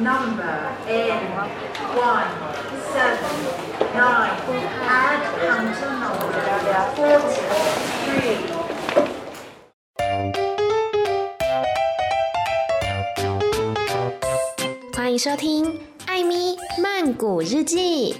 number in one seven nine. Add counter number forty three. 欢迎收听《艾咪曼谷日记》。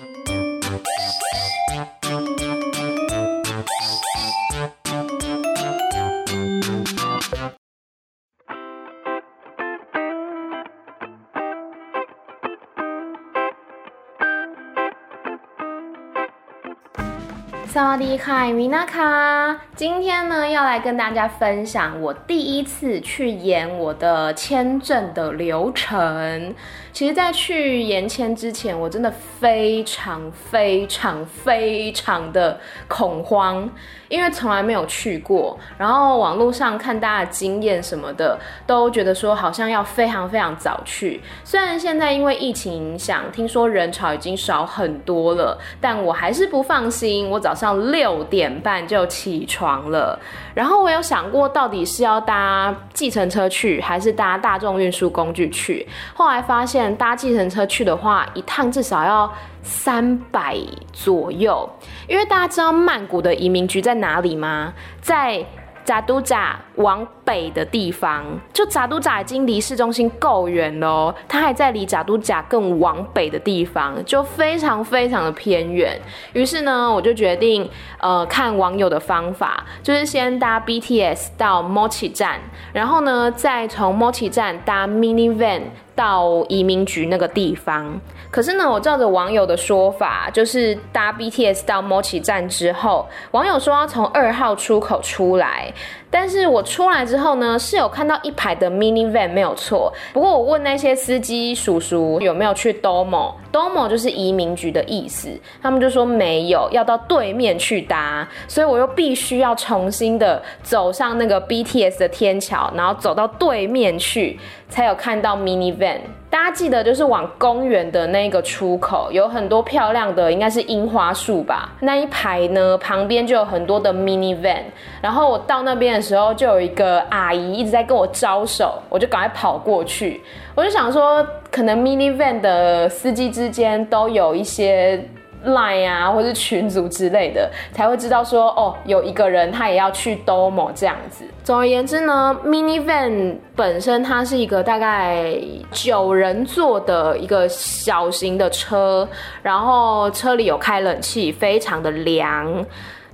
嗨，米娜卡，今天呢要来跟大家分享我第一次去演我的签证的流程。其实，在去延签之前，我真的非常非常非常的恐慌，因为从来没有去过。然后网络上看大家的经验什么的，都觉得说好像要非常非常早去。虽然现在因为疫情影响，听说人潮已经少很多了，但我还是不放心。我早上六点半就起床了，然后我有想过到底是要搭计程车去，还是搭大众运输工具去。后来发现。搭计程车去的话，一趟至少要三百左右。因为大家知道曼谷的移民局在哪里吗？在扎都扎往北的地方，就扎都扎已经离市中心够远了，它还在离扎都扎更往北的地方，就非常非常的偏远。于是呢，我就决定，呃，看网友的方法，就是先搭 BTS 到 Mochi 站，然后呢，再从 Mochi 站搭 Mini Van。到移民局那个地方，可是呢，我照着网友的说法，就是搭 BTS 到 Mochi 站之后，网友说要从二号出口出来。但是我出来之后呢，是有看到一排的 mini van 没有错。不过我问那些司机叔叔有没有去 Domo，Domo 就是移民局的意思，他们就说没有，要到对面去搭。所以我又必须要重新的走上那个 BTS 的天桥，然后走到对面去，才有看到 mini van。大家记得，就是往公园的那个出口，有很多漂亮的，应该是樱花树吧。那一排呢，旁边就有很多的 mini van。然后我到那边的时候，就有一个阿姨一直在跟我招手，我就赶快跑过去。我就想说，可能 mini van 的司机之间都有一些。Line 啊，或是群组之类的，才会知道说哦，有一个人他也要去 Domo 这样子。总而言之呢，Mini Van 本身它是一个大概九人座的一个小型的车，然后车里有开冷气，非常的凉。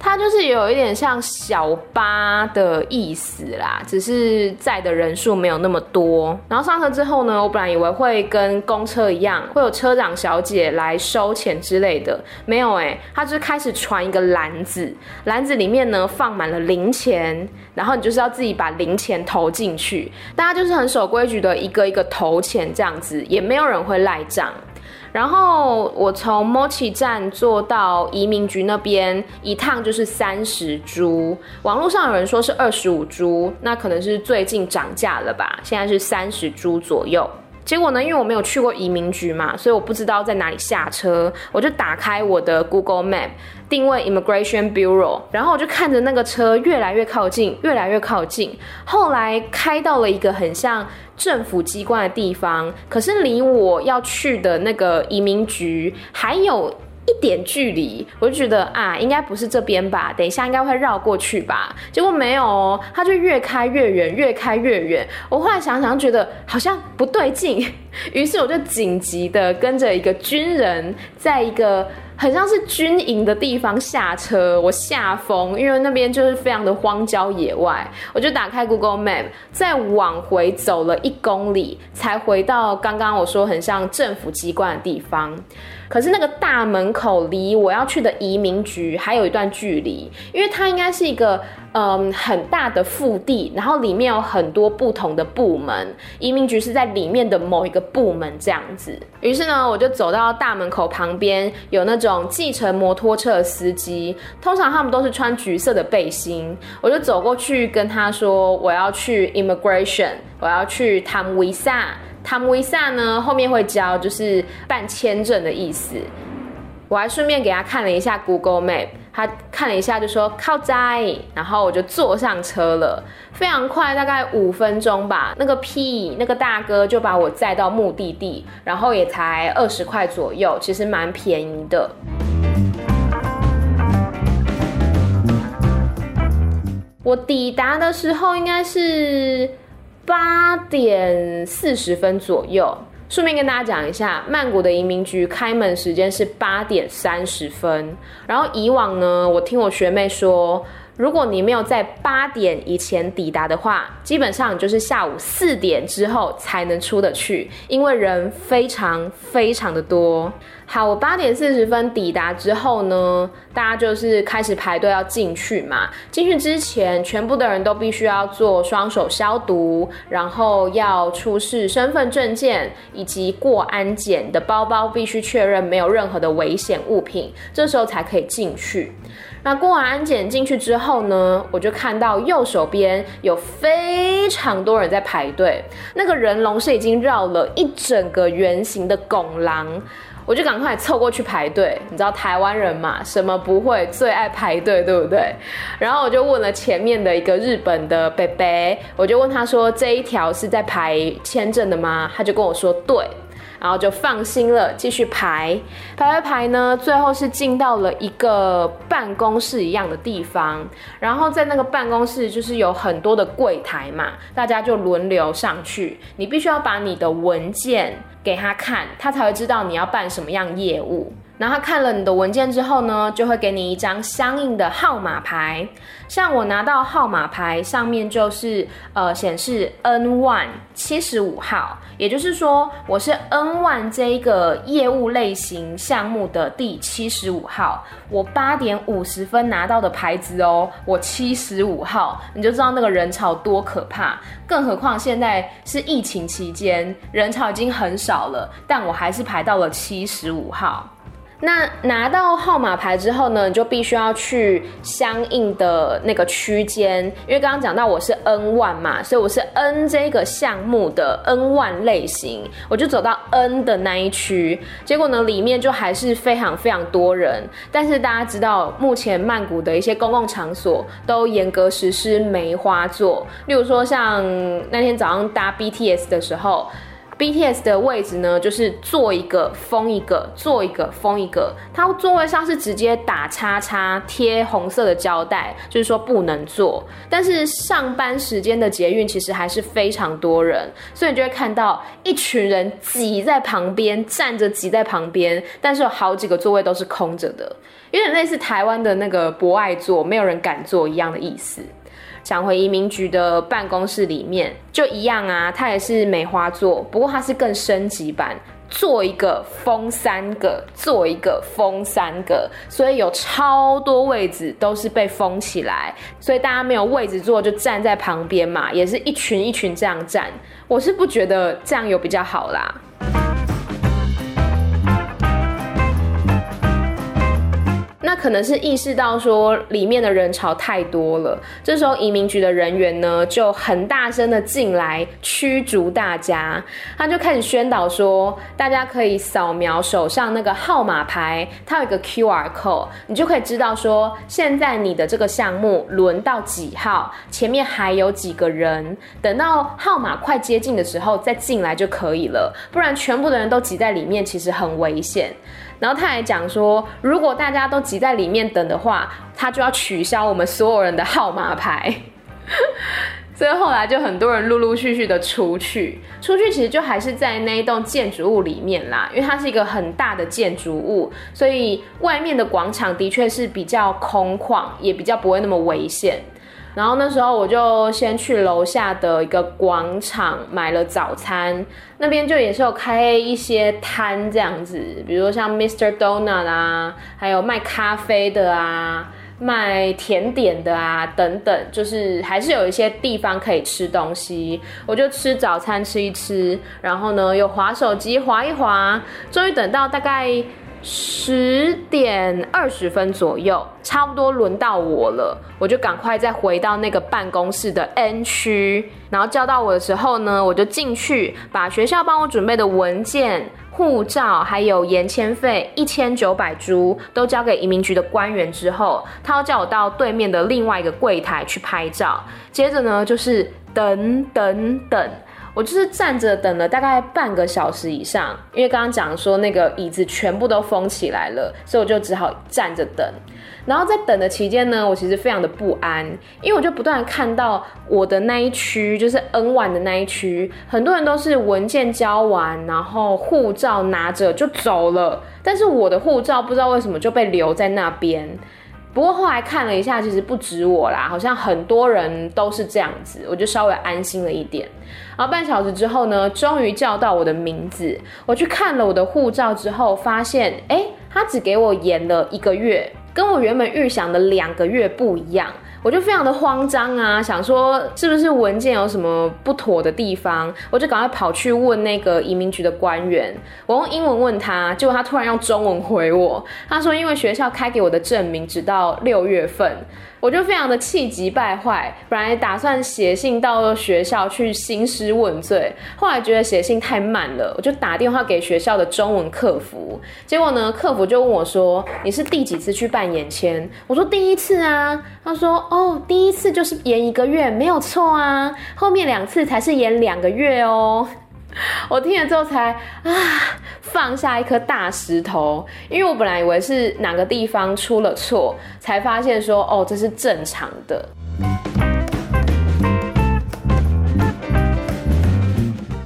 它就是有一点像小巴的意思啦，只是载的人数没有那么多。然后上车之后呢，我本来以为会跟公车一样，会有车长小姐来收钱之类的，没有哎、欸，他就是开始传一个篮子，篮子里面呢放满了零钱，然后你就是要自己把零钱投进去，大家就是很守规矩的一个一个投钱这样子，也没有人会赖账。然后我从 Mochi 站坐到移民局那边，一趟就是三十铢。网络上有人说是二十五铢，那可能是最近涨价了吧？现在是三十铢左右。结果呢，因为我没有去过移民局嘛，所以我不知道在哪里下车。我就打开我的 Google Map，定位 Immigration Bureau，然后我就看着那个车越来越靠近，越来越靠近。后来开到了一个很像。政府机关的地方，可是离我要去的那个移民局还有一点距离，我就觉得啊，应该不是这边吧，等一下应该会绕过去吧。结果没有哦，他就越开越远，越开越远。我后来想想，觉得好像不对劲，于是我就紧急的跟着一个军人，在一个。很像是军营的地方下车，我下风，因为那边就是非常的荒郊野外，我就打开 Google Map，再往回走了一公里，才回到刚刚我说很像政府机关的地方。可是那个大门口离我要去的移民局还有一段距离，因为它应该是一个嗯很大的腹地，然后里面有很多不同的部门，移民局是在里面的某一个部门这样子。于是呢，我就走到大门口旁边，有那种计程摩托车的司机，通常他们都是穿橘色的背心，我就走过去跟他说我要去 Immigration，我要去 Tam Visa。Tam Visa 呢，后面会教就是办签证的意思。我还顺便给他看了一下 Google Map，他看了一下就说靠在，然后我就坐上车了，非常快，大概五分钟吧。那个 P 那个大哥就把我载到目的地，然后也才二十块左右，其实蛮便宜的。我抵达的时候应该是八点四十分左右。顺便跟大家讲一下，曼谷的移民局开门时间是八点三十分。然后以往呢，我听我学妹说，如果你没有在八点以前抵达的话，基本上就是下午四点之后才能出得去，因为人非常非常的多。好，我八点四十分抵达之后呢，大家就是开始排队要进去嘛。进去之前，全部的人都必须要做双手消毒，然后要出示身份证件以及过安检的包包，必须确认没有任何的危险物品，这时候才可以进去。那过完安检进去之后呢，我就看到右手边有非常多人在排队，那个人龙是已经绕了一整个圆形的拱廊。我就赶快凑过去排队，你知道台湾人嘛，什么不会，最爱排队，对不对？然后我就问了前面的一个日本的伯伯，我就问他说，这一条是在排签证的吗？他就跟我说对，然后就放心了，继续排，排排排呢，最后是进到了一个办公室一样的地方，然后在那个办公室就是有很多的柜台嘛，大家就轮流上去，你必须要把你的文件。给他看，他才会知道你要办什么样业务。然后他看了你的文件之后呢，就会给你一张相应的号码牌。像我拿到号码牌上面就是呃显示 N one 七十五号，也就是说我是 N one 这一个业务类型项目的第七十五号。我八点五十分拿到的牌子哦，我七十五号，你就知道那个人潮多可怕。更何况现在是疫情期间，人潮已经很少了，但我还是排到了七十五号。那拿到号码牌之后呢，你就必须要去相应的那个区间，因为刚刚讲到我是 N1 嘛，所以我是 N 这个项目的 N1 类型，我就走到 N 的那一区，结果呢，里面就还是非常非常多人。但是大家知道，目前曼谷的一些公共场所都严格实施梅花座，例如说像那天早上搭 BTS 的时候。BTS 的位置呢，就是坐一个封一个，坐一个封一个。它座位上是直接打叉叉贴红色的胶带，就是说不能坐。但是上班时间的捷运其实还是非常多人，所以你就会看到一群人挤在旁边，站着挤在旁边，但是有好几个座位都是空着的，有点类似台湾的那个博爱座，没有人敢坐一样的意思。想回移民局的办公室里面，就一样啊，它也是梅花座，不过它是更升级版，坐一个封三个，坐一个封三个，所以有超多位置都是被封起来，所以大家没有位置坐就站在旁边嘛，也是一群一群这样站，我是不觉得这样有比较好啦。可能是意识到说里面的人潮太多了，这时候移民局的人员呢就很大声的进来驱逐大家，他就开始宣导说，大家可以扫描手上那个号码牌，它有一个 QR code，你就可以知道说现在你的这个项目轮到几号，前面还有几个人，等到号码快接近的时候再进来就可以了，不然全部的人都挤在里面，其实很危险。然后他还讲说，如果大家都挤在里面等的话，他就要取消我们所有人的号码牌。所以后来就很多人陆陆续续的出去，出去其实就还是在那一栋建筑物里面啦，因为它是一个很大的建筑物，所以外面的广场的确是比较空旷，也比较不会那么危险。然后那时候我就先去楼下的一个广场买了早餐，那边就也是有开一些摊这样子，比如说像 Mr. Donut 啊，还有卖咖啡的啊，卖甜点的啊等等，就是还是有一些地方可以吃东西。我就吃早餐吃一吃，然后呢又滑手机滑一滑，终于等到大概。十点二十分左右，差不多轮到我了，我就赶快再回到那个办公室的 N 区，然后叫到我的时候呢，我就进去把学校帮我准备的文件护照还有延签费一千九百铢都交给移民局的官员之后，他要叫我到对面的另外一个柜台去拍照。接着呢，就是等等等，我就是站着等了大概半个小时以上，因为刚刚讲说那个椅子全部都封起来了，所以我就只好站着等。然后在等的期间呢，我其实非常的不安，因为我就不断看到我的那一区，就是 N1 的那一区，很多人都是文件交完，然后护照拿着就走了，但是我的护照不知道为什么就被留在那边。不过后来看了一下，其实不止我啦，好像很多人都是这样子，我就稍微安心了一点。然后半小时之后呢，终于叫到我的名字，我去看了我的护照之后，发现，哎，他只给我延了一个月。跟我原本预想的两个月不一样，我就非常的慌张啊，想说是不是文件有什么不妥的地方，我就赶快跑去问那个移民局的官员，我用英文问他，结果他突然用中文回我，他说因为学校开给我的证明直到六月份。我就非常的气急败坏，本来打算写信到学校去兴师问罪，后来觉得写信太慢了，我就打电话给学校的中文客服，结果呢，客服就问我说：“你是第几次去办延签？”我说：“第一次啊。”他说：“哦，第一次就是延一个月，没有错啊，后面两次才是延两个月哦。”我听了之后才啊放下一颗大石头，因为我本来以为是哪个地方出了错，才发现说哦，这是正常的。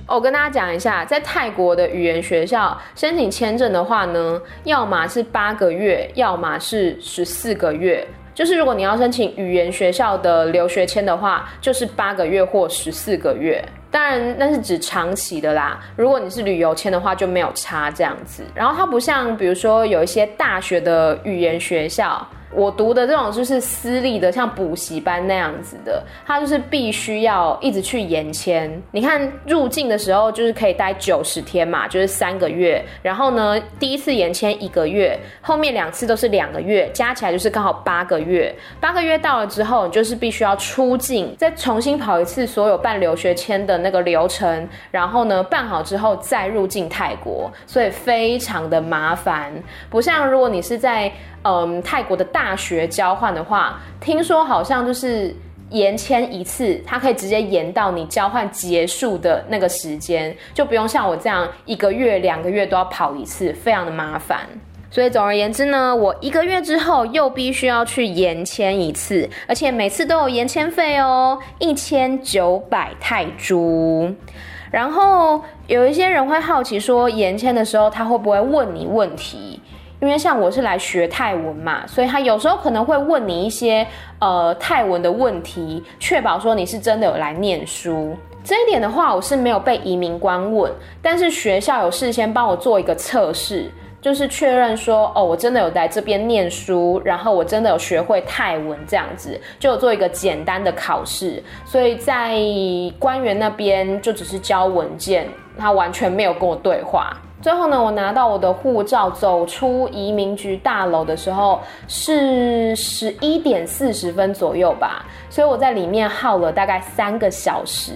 我跟大家讲一下，在泰国的语言学校申请签证的话呢，要么是八个月，要么是十四个月。就是如果你要申请语言学校的留学签的话，就是八个月或十四个月。当然，那是指长期的啦。如果你是旅游签的话，就没有差这样子。然后它不像，比如说有一些大学的语言学校。我读的这种就是私立的，像补习班那样子的，他就是必须要一直去延签。你看入境的时候就是可以待九十天嘛，就是三个月。然后呢，第一次延签一个月，后面两次都是两个月，加起来就是刚好八个月。八个月到了之后，你就是必须要出境，再重新跑一次所有办留学签的那个流程。然后呢，办好之后再入境泰国，所以非常的麻烦。不像如果你是在嗯，泰国的大学交换的话，听说好像就是延签一次，它可以直接延到你交换结束的那个时间，就不用像我这样一个月、两个月都要跑一次，非常的麻烦。所以总而言之呢，我一个月之后又必须要去延签一次，而且每次都有延签费哦，一千九百泰铢。然后有一些人会好奇说，延签的时候他会不会问你问题？因为像我是来学泰文嘛，所以他有时候可能会问你一些呃泰文的问题，确保说你是真的有来念书。这一点的话，我是没有被移民官问，但是学校有事先帮我做一个测试，就是确认说哦，我真的有来这边念书，然后我真的有学会泰文这样子，就有做一个简单的考试。所以在官员那边就只是交文件，他完全没有跟我对话。最后呢，我拿到我的护照，走出移民局大楼的时候是十一点四十分左右吧，所以我在里面耗了大概三个小时。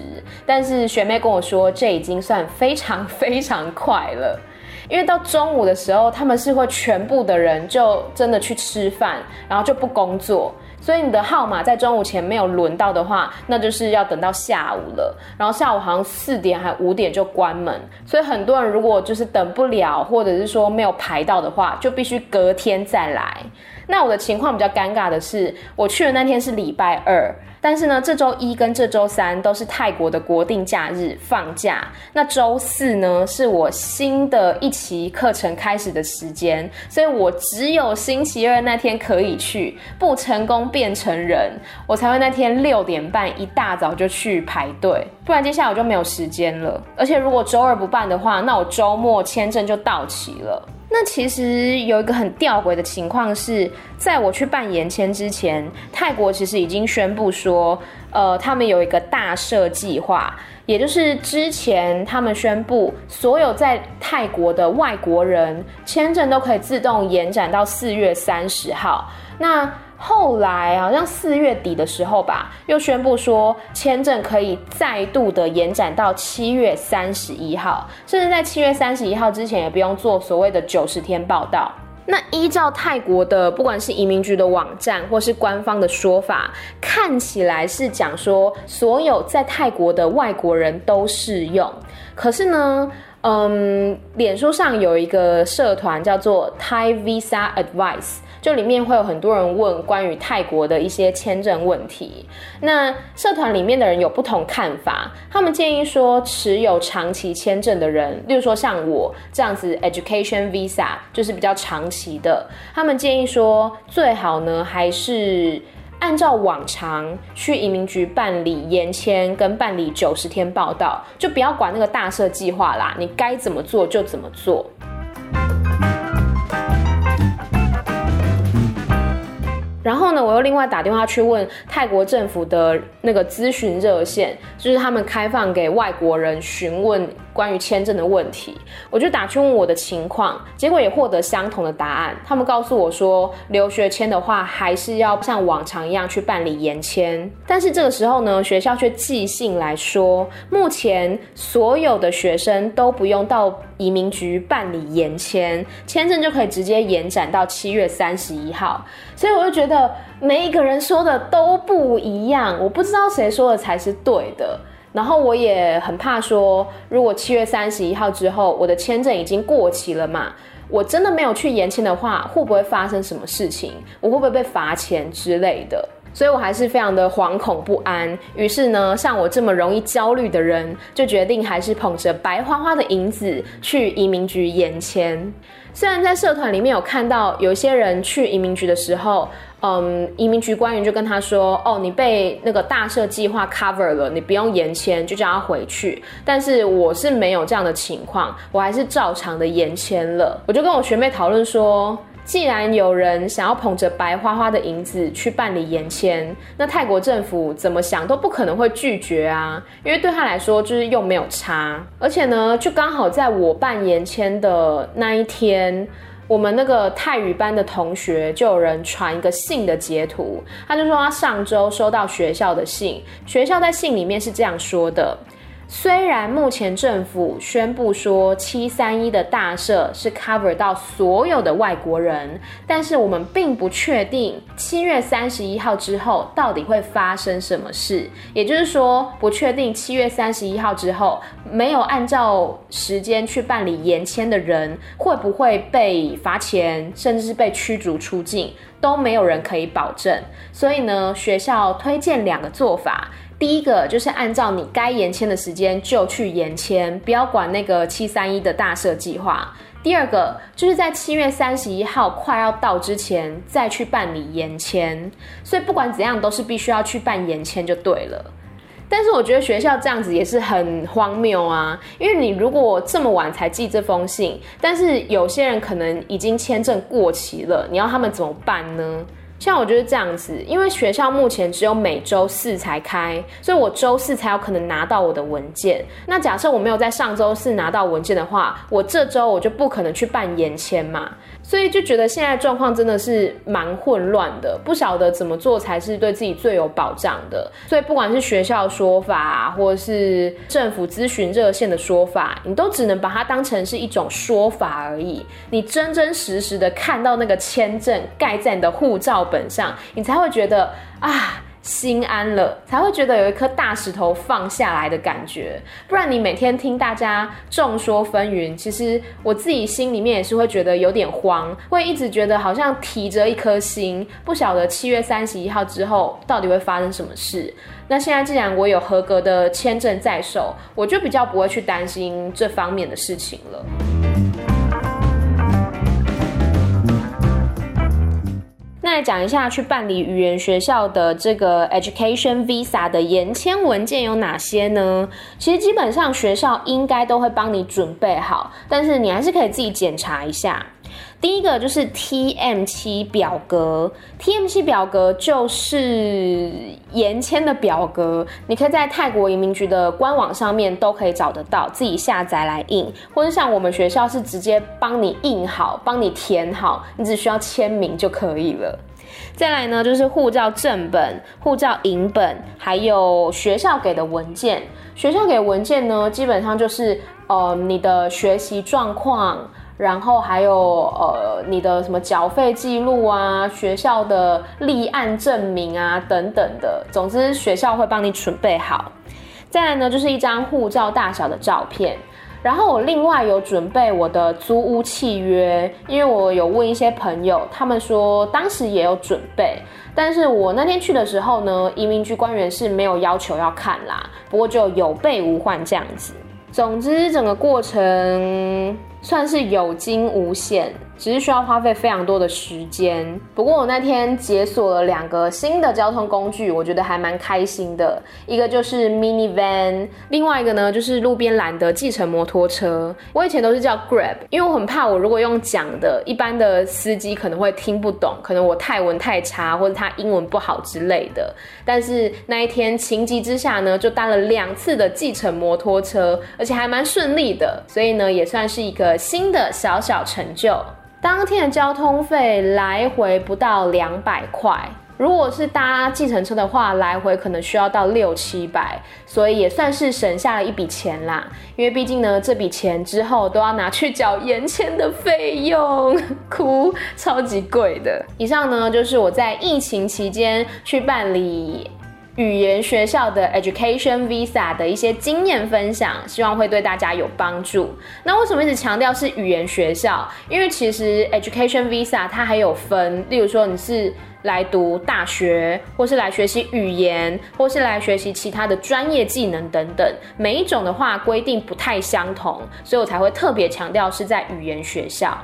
但是学妹跟我说，这已经算非常非常快了，因为到中午的时候，他们是会全部的人就真的去吃饭，然后就不工作。所以你的号码在中午前没有轮到的话，那就是要等到下午了。然后下午好像四点还五点就关门，所以很多人如果就是等不了，或者是说没有排到的话，就必须隔天再来。那我的情况比较尴尬的是，我去的那天是礼拜二。但是呢，这周一跟这周三都是泰国的国定假日放假。那周四呢，是我新的一期课程开始的时间，所以我只有星期二那天可以去，不成功变成人，我才会那天六点半一大早就去排队，不然接下来我就没有时间了。而且如果周二不办的话，那我周末签证就到期了。那其实有一个很吊诡的情况是，在我去办延签之前，泰国其实已经宣布说，呃，他们有一个大赦计划，也就是之前他们宣布，所有在泰国的外国人签证都可以自动延展到四月三十号。那后来好像四月底的时候吧，又宣布说签证可以再度的延展到七月三十一号，甚至在七月三十一号之前也不用做所谓的九十天报道。那依照泰国的不管是移民局的网站或是官方的说法，看起来是讲说所有在泰国的外国人都适用。可是呢，嗯，脸书上有一个社团叫做 Thai Visa Advice。就里面会有很多人问关于泰国的一些签证问题，那社团里面的人有不同看法，他们建议说，持有长期签证的人，例如说像我这样子，education visa 就是比较长期的，他们建议说，最好呢还是按照往常去移民局办理延签跟办理九十天报到，就不要管那个大赦计划啦，你该怎么做就怎么做。然后呢，我又另外打电话去问泰国政府的那个咨询热线，就是他们开放给外国人询问关于签证的问题。我就打去问我的情况，结果也获得相同的答案。他们告诉我说，留学签的话还是要像往常一样去办理延签。但是这个时候呢，学校却寄信来说，目前所有的学生都不用到移民局办理延签，签证就可以直接延展到七月三十一号。所以我就觉得每一个人说的都不一样，我不知道谁说的才是对的。然后我也很怕说，如果七月三十一号之后我的签证已经过期了嘛，我真的没有去延签的话，会不会发生什么事情？我会不会被罚钱之类的？所以我还是非常的惶恐不安。于是呢，像我这么容易焦虑的人，就决定还是捧着白花花的银子去移民局延签。虽然在社团里面有看到有些人去移民局的时候，嗯，移民局官员就跟他说：“哦，你被那个大赦计划 cover 了，你不用延签，就叫他回去。”但是我是没有这样的情况，我还是照常的延签了。我就跟我学妹讨论说，既然有人想要捧着白花花的银子去办理延签，那泰国政府怎么想都不可能会拒绝啊，因为对他来说就是又没有差，而且呢，就刚好在我办延签的那一天，我们那个泰语班的同学就有人传一个信的截图，他就说他上周收到学校的信，学校在信里面是这样说的。虽然目前政府宣布说七三一的大赦是 cover 到所有的外国人，但是我们并不确定七月三十一号之后到底会发生什么事。也就是说，不确定七月三十一号之后没有按照时间去办理延签的人会不会被罚钱，甚至是被驱逐出境，都没有人可以保证。所以呢，学校推荐两个做法。第一个就是按照你该延签的时间就去延签，不要管那个七三一的大赦计划。第二个就是在七月三十一号快要到之前再去办理延签，所以不管怎样都是必须要去办延签就对了。但是我觉得学校这样子也是很荒谬啊，因为你如果这么晚才寄这封信，但是有些人可能已经签证过期了，你要他们怎么办呢？像我就是这样子，因为学校目前只有每周四才开，所以我周四才有可能拿到我的文件。那假设我没有在上周四拿到文件的话，我这周我就不可能去办延签嘛。所以就觉得现在状况真的是蛮混乱的，不晓得怎么做才是对自己最有保障的。所以不管是学校说法，或者是政府咨询热线的说法，你都只能把它当成是一种说法而已。你真真实实的看到那个签证盖在你的护照本上，你才会觉得啊。心安了，才会觉得有一颗大石头放下来的感觉。不然你每天听大家众说纷纭，其实我自己心里面也是会觉得有点慌，会一直觉得好像提着一颗心，不晓得七月三十一号之后到底会发生什么事。那现在既然我有合格的签证在手，我就比较不会去担心这方面的事情了。再讲一下去办理语言学校的这个 Education Visa 的延签文件有哪些呢？其实基本上学校应该都会帮你准备好，但是你还是可以自己检查一下。第一个就是 TM7 表格，TM7 表格就是延签的表格，你可以在泰国移民局的官网上面都可以找得到，自己下载来印，或者像我们学校是直接帮你印好，帮你填好，你只需要签名就可以了。再来呢，就是护照正本、护照影本，还有学校给的文件。学校给文件呢，基本上就是呃你的学习状况，然后还有呃你的什么缴费记录啊、学校的立案证明啊等等的。总之，学校会帮你准备好。再来呢，就是一张护照大小的照片。然后我另外有准备我的租屋契约，因为我有问一些朋友，他们说当时也有准备，但是我那天去的时候呢，移民局官员是没有要求要看啦，不过就有备无患这样子。总之，整个过程算是有惊无险。只是需要花费非常多的时间。不过我那天解锁了两个新的交通工具，我觉得还蛮开心的。一个就是 minivan，另外一个呢就是路边拦的计程摩托车。我以前都是叫 Grab，因为我很怕我如果用讲的，一般的司机可能会听不懂，可能我泰文太差或者他英文不好之类的。但是那一天情急之下呢，就搭了两次的计程摩托车，而且还蛮顺利的，所以呢也算是一个新的小小成就。当天的交通费来回不到两百块，如果是搭计程车的话，来回可能需要到六七百，所以也算是省下了一笔钱啦。因为毕竟呢，这笔钱之后都要拿去缴延签的费用，哭，超级贵的。以上呢，就是我在疫情期间去办理语言学校的 Education Visa 的一些经验分享，希望会对大家有帮助。那为什么一直强调是语言学校？因为其实 Education Visa 它还有分，例如说你是来读大学，或是来学习语言，或是来学习其他的专业技能等等，每一种的话规定不太相同，所以我才会特别强调是在语言学校。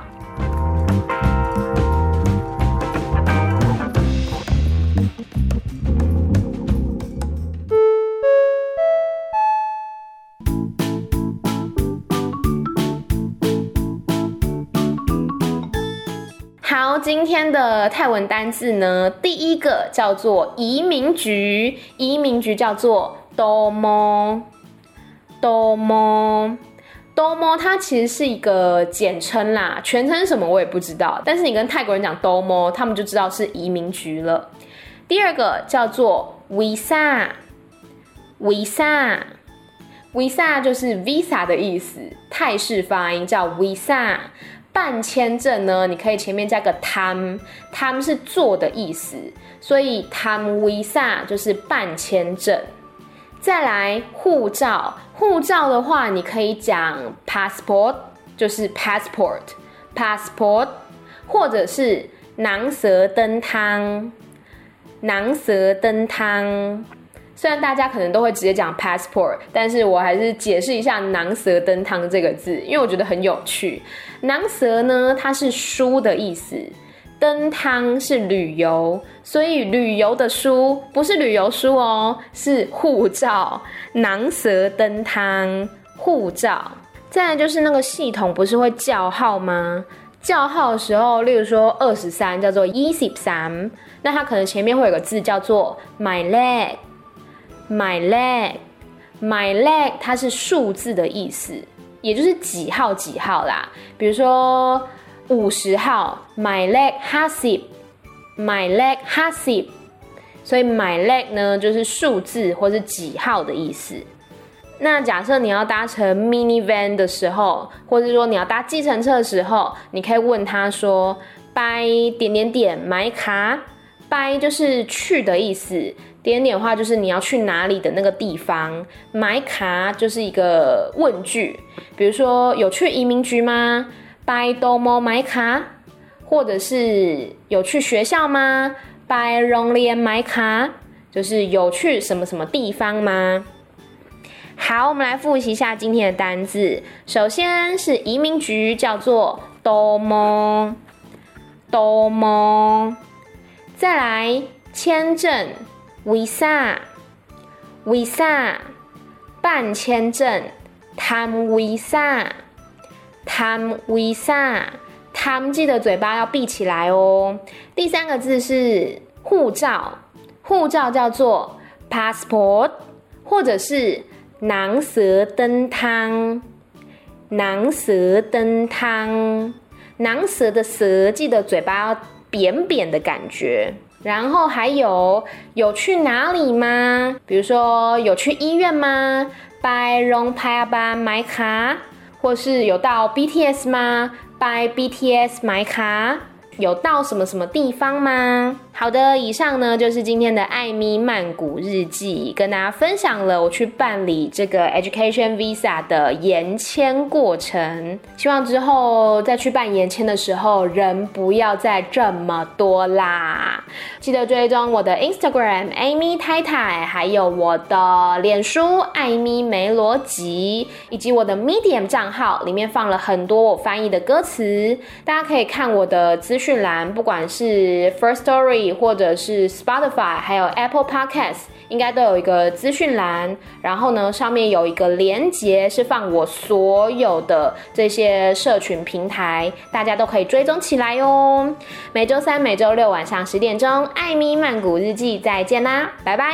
好今天的泰文单字呢，第一个叫做移民局，移民局叫做 Domo，Domo，Domo，它其实是一个简称啦，全称什么我也不知道，但是你跟泰国人讲 Domo，他们就知道是移民局了。第二个叫做 Visa，Visa，Visa 就是 Visa 的意思，泰式发音叫 Visa。办签证呢，你可以前面加个 tham，tham 是做的意思，所以 tham visa 就是办签证。再来护照，护照的话，你可以讲 passport，就是 passport，passport，或者是囊蛇登汤，囊蛇登汤。虽然大家可能都会直接讲 passport，但是我还是解释一下“囊蛇登汤”这个字，因为我觉得很有趣。囊蛇呢，它是书的意思；登汤是旅游，所以旅游的书不是旅游书哦，是护照。囊蛇登汤，护照。再来就是那个系统不是会叫号吗？叫号的时候，例如说二十三叫做一十三，那它可能前面会有个字叫做 my leg。My leg, my leg，它是数字的意思，也就是几号几号啦。比如说五十号，my leg hasib，my leg hasib。所以 my leg 呢，就是数字或是几号的意思。那假设你要搭乘 minivan 的时候，或者说你要搭计程车的时候，你可以问他说，by 点点点买卡，by 就是去的意思。点点的话就是你要去哪里的那个地方，买卡就是一个问句，比如说有去移民局吗？By Domo 买卡，或者是有去学校吗？By only 买卡，就是有去什么什么地方吗？好，我们来复习一下今天的单字。首先是移民局，叫做 Domo，Domo，再来签证。Visa，Visa，办签证，tham visa，tam visa，tam 记得嘴巴要闭起来哦。第三个字是护照，护照叫做 passport，或者是囊蛇登汤，囊蛇登汤，囊蛇的蛇记得嘴巴要扁扁的感觉。然后还有有去哪里吗？比如说有去医院吗？拜荣排班买卡，或是有到 BTS 吗？？By BTS 买卡。有到什么什么地方吗？好的，以上呢就是今天的艾咪曼谷日记，跟大家分享了我去办理这个 Education Visa 的延签过程。希望之后再去办延签的时候，人不要再这么多啦。记得追踪我的 Instagram 艾咪太太，还有我的脸书艾咪梅罗吉，以及我的 Medium 账号，里面放了很多我翻译的歌词，大家可以看我的资讯。讯栏，不管是 First Story 或者是 Spotify，还有 Apple Podcast，应该都有一个资讯栏。然后呢，上面有一个连接，是放我所有的这些社群平台，大家都可以追踪起来哟。每周三、每周六晚上十点钟，艾咪曼谷日记，再见啦，拜拜。